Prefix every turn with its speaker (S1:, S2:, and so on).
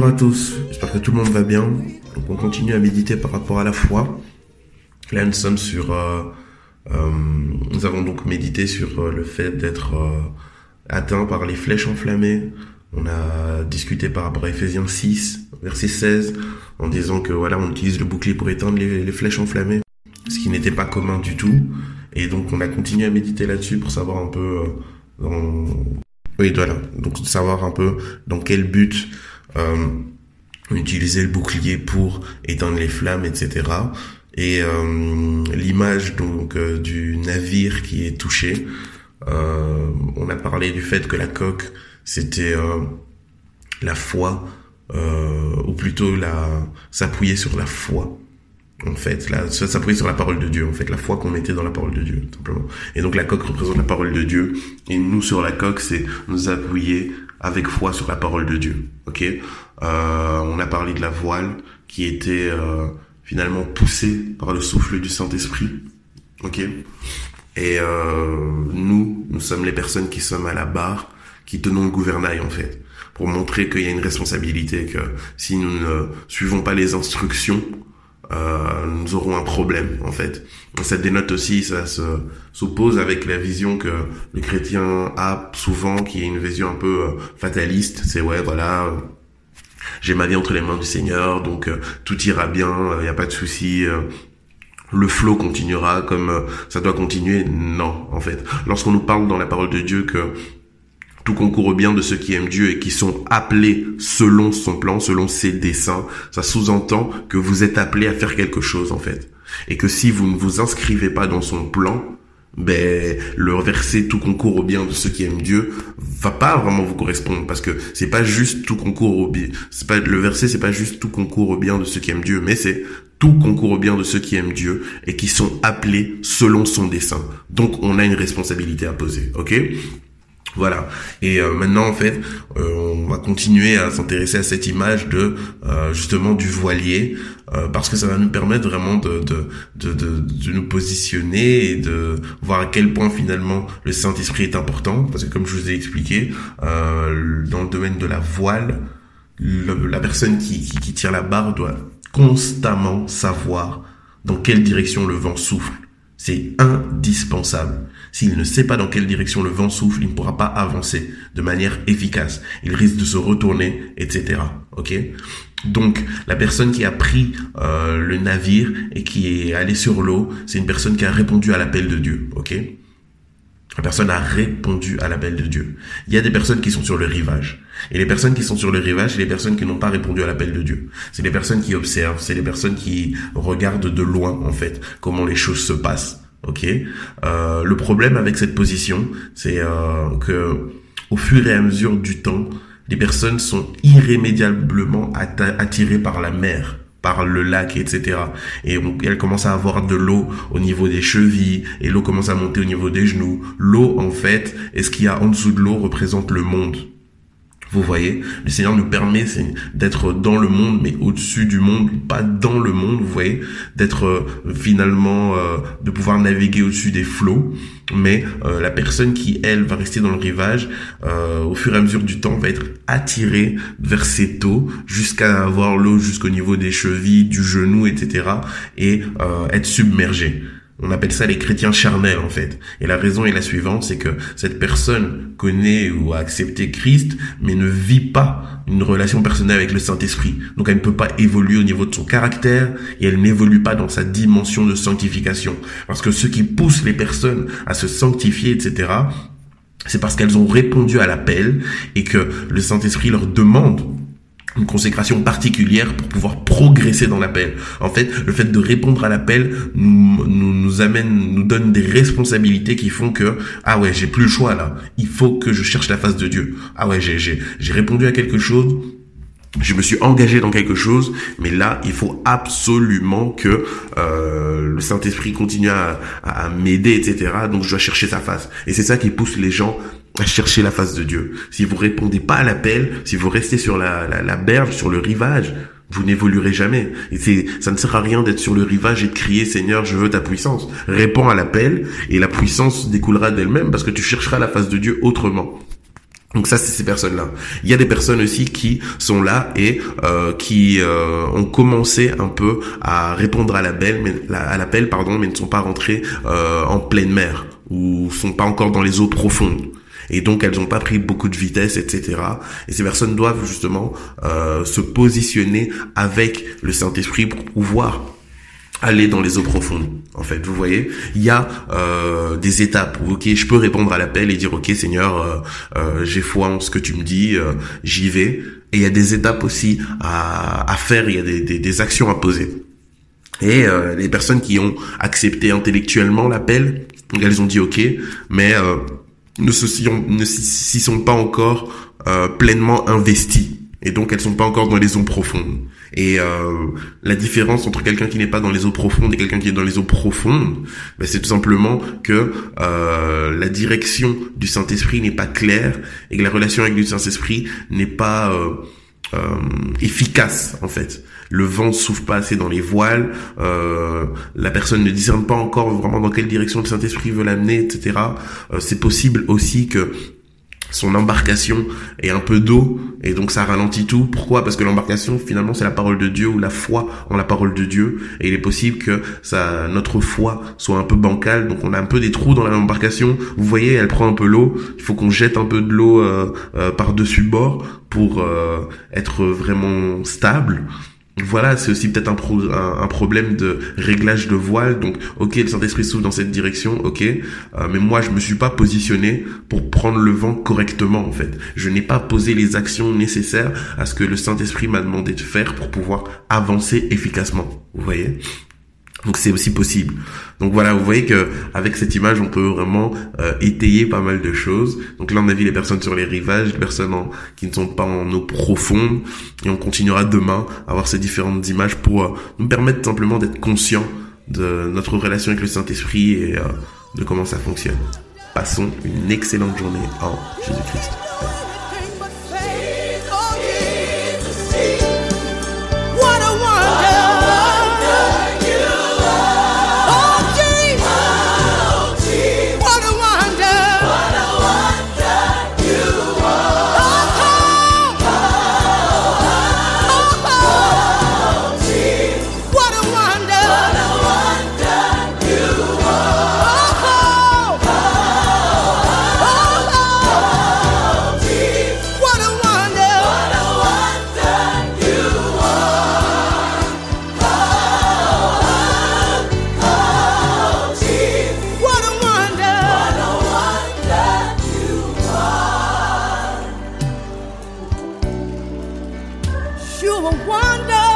S1: Bonjour à tous, j'espère que tout le monde va bien. Donc on continue à méditer par rapport à la foi. Là nous sommes sur... euh, euh, nous avons donc médité sur euh, le fait d'être atteint par les flèches enflammées. On a discuté par rapport à Ephésiens 6, verset 16, en disant que voilà, on utilise le bouclier pour éteindre les, flèches enflammées, ce qui n'était pas commun du tout. Et donc on a continué à méditer là-dessus pour savoir un peu. Oui, voilà. Donc savoir un peu dans quel but euh, utiliser le bouclier pour éteindre les flammes, etc. Et euh, l'image donc euh, du navire qui est touché. Euh, on a parlé du fait que la coque c'était euh, la foi, ou plutôt la s'appuyer sur la foi. En fait, là, ça sur la parole de Dieu. En fait, la foi qu'on mettait dans la parole de Dieu, simplement. Et donc la coque représente la parole de Dieu. Et nous sur la coque, c'est nous appuyer avec foi sur la parole de Dieu. Ok? Euh, on a parlé de la voile qui était euh, finalement poussée par le souffle du Saint Esprit. Ok? Et euh, nous, nous sommes les personnes qui sommes à la barre, qui tenons le gouvernail en fait, pour montrer qu'il y a une responsabilité, que si nous ne suivons pas les instructions, euh, nous aurons un problème en fait. Ça dénote aussi, ça se s'oppose avec la vision que le chrétien a souvent, qui est une vision un peu euh, fataliste. C'est ouais, voilà, euh, j'ai ma vie entre les mains du Seigneur, donc euh, tout ira bien, il n'y a pas de souci. le flot continuera comme ça doit continuer. Non, en fait. Lorsqu'on nous parle dans la parole de Dieu que tout concourt au bien de ceux qui aiment Dieu et qui sont appelés selon son plan, selon ses desseins, ça sous-entend que vous êtes appelés à faire quelque chose, en fait. Et que si vous ne vous inscrivez pas dans son plan, ben le verset tout concourt au bien de ceux qui aiment Dieu va pas vraiment vous correspondre parce que c'est pas juste tout concourt au bien c'est pas le verset c'est pas juste tout concourt au bien de ceux qui aiment Dieu mais c'est tout concourt au bien de ceux qui aiment Dieu et qui sont appelés selon son dessein. Donc on a une responsabilité à poser ok? Voilà. Et euh, maintenant, en fait, euh, on va continuer à s'intéresser à cette image de euh, justement du voilier, parce que ça va nous permettre vraiment de, de, de, de, de nous positionner et de voir à quel point finalement le Saint-Esprit est important. Parce que comme je vous ai expliqué, dans le domaine de la voile, le- la personne qui, qui, qui tire la barre doit constamment savoir dans quelle direction le vent souffle. C'est indispensable. S'il ne sait pas dans quelle direction le vent souffle, il ne pourra pas avancer de manière efficace. Il risque de se retourner, etc. Ok? Donc, la personne qui a pris euh, le navire et qui est allée sur l'eau, c'est une personne qui a répondu à l'appel de Dieu. Ok? La personne a répondu à l'appel de Dieu. Il y a des personnes qui sont sur le rivage. Et les personnes qui sont sur le rivage, c'est les personnes qui n'ont pas répondu à l'appel de Dieu. C'est les personnes qui observent, c'est les personnes qui regardent de loin, en fait, comment les choses se passent. Ok Euh, Le problème avec cette position, c'est euh, que au fur et à mesure du temps, les personnes sont irrémédiablement attirées par la mer par le lac, etc. Et on- elle commence à avoir de l'eau au niveau des chevilles, et l'eau commence à monter au niveau des genoux. L'eau, en fait, et ce qu'il y a en dessous de l'eau représente le monde. Vous voyez, le Seigneur nous permet d'être dans le monde, mais au-dessus du monde, pas dans le monde, vous voyez, d'être euh, finalement, euh, de pouvoir naviguer au-dessus des flots. Mais euh, la personne qui, elle, va rester dans le rivage, au fur et à mesure du temps, va être attirée vers cette eau jusqu'à avoir l'eau jusqu'au niveau des chevilles, du genou, etc. et être submergée. On appelle ça les chrétiens charnels en fait. Et la raison est la suivante, c'est que cette personne connaît ou a accepté Christ, mais ne vit pas une relation personnelle avec le Saint-Esprit. Donc elle ne peut pas évoluer au niveau de son caractère et elle n'évolue pas dans sa dimension de sanctification. Parce que ce qui pousse les personnes à se sanctifier, etc., c'est parce qu'elles ont répondu à l'appel et que le Saint-Esprit leur demande une consécration particulière pour pouvoir progresser dans l'appel. En fait, le fait de répondre à l'appel nous, nous, nous amène, nous donne des responsabilités qui font que, ah ouais, j'ai plus le choix là. Il faut que je cherche la face de Dieu. Ah ouais, j'ai, j'ai, j'ai répondu à quelque chose, je me suis engagé dans quelque chose, mais là, il faut absolument que euh, le Saint-Esprit continue à, à, m'aider, etc. Donc, je dois chercher sa face. Et c'est ça qui pousse les gens à chercher la face de Dieu. Si vous répondez pas à l'appel, si vous restez sur la, la, la berge, sur le rivage, vous n'évoluerez jamais. Et c'est, ça ne sert à rien d'être sur le rivage et de crier Seigneur, je veux ta puissance. Réponds à l'appel et la puissance découlera d'elle-même parce que tu chercheras la face de Dieu autrement. Donc ça, c'est ces personnes-là. Il y a des personnes aussi qui sont là et euh, qui euh, ont commencé un peu à répondre à l'appel, mais à l'appel, pardon, mais ne sont pas rentrées euh, en pleine mer ou sont pas encore dans les eaux profondes. Et donc elles n'ont pas pris beaucoup de vitesse, etc. Et ces personnes doivent justement euh, se positionner avec le Saint-Esprit pour pouvoir aller dans les eaux profondes. En fait, vous voyez, il y a euh, des étapes où ok, je peux répondre à l'appel et dire ok Seigneur, euh, euh, j'ai foi en ce que tu me dis, euh, j'y vais. Et il y a des étapes aussi à, à faire, il y a des, des, des actions à poser. Et euh, les personnes qui ont accepté intellectuellement l'appel, elles ont dit ok, mais ne s'y sont pas encore pleinement investies et donc elles sont pas encore dans les eaux profondes. Et euh, la différence entre quelqu'un qui n'est pas dans les eaux profondes et quelqu'un qui est dans les eaux profondes, ben, c'est tout simplement que euh, la direction du Saint-Esprit n'est pas claire et que la relation avec le Saint-Esprit n'est pas euh, efficace en fait. Le vent souffle pas assez dans les voiles, euh, la personne ne discerne pas encore vraiment dans quelle direction le Saint-Esprit veut l'amener, etc. Euh, c'est possible aussi que son embarcation est un peu d'eau et donc ça ralentit tout. Pourquoi? Parce que l'embarcation finalement c'est la parole de Dieu ou la foi en la parole de Dieu. Et il est possible que ça notre foi soit un peu bancale. Donc on a un peu des trous dans l'embarcation. Vous voyez, elle prend un peu l'eau, il faut qu'on jette un peu de l'eau euh, euh, par-dessus le bord pour euh, être vraiment stable voilà, c'est aussi peut-être un, problème de réglage de voile. Donc, ok, le Saint-Esprit s'ouvre dans cette direction, ok, euh, mais moi, je me suis pas positionné pour prendre le vent correctement, en fait. Je n'ai pas posé les actions nécessaires à ce que le Saint-Esprit m'a demandé de faire pour pouvoir avancer efficacement. Vous voyez? Donc c'est aussi possible. Donc voilà, vous voyez que avec cette image, on peut vraiment euh, étayer pas mal de choses. Donc là, on a vu les personnes sur les rivages, les personnes qui ne sont pas en eau profonde, et on continuera demain à voir ces différentes images pour euh, nous permettre simplement d'être conscients de notre relation avec le Saint-Esprit et euh, de comment ça fonctionne. Passons une excellente journée en Jésus-Christ. You are wonderful.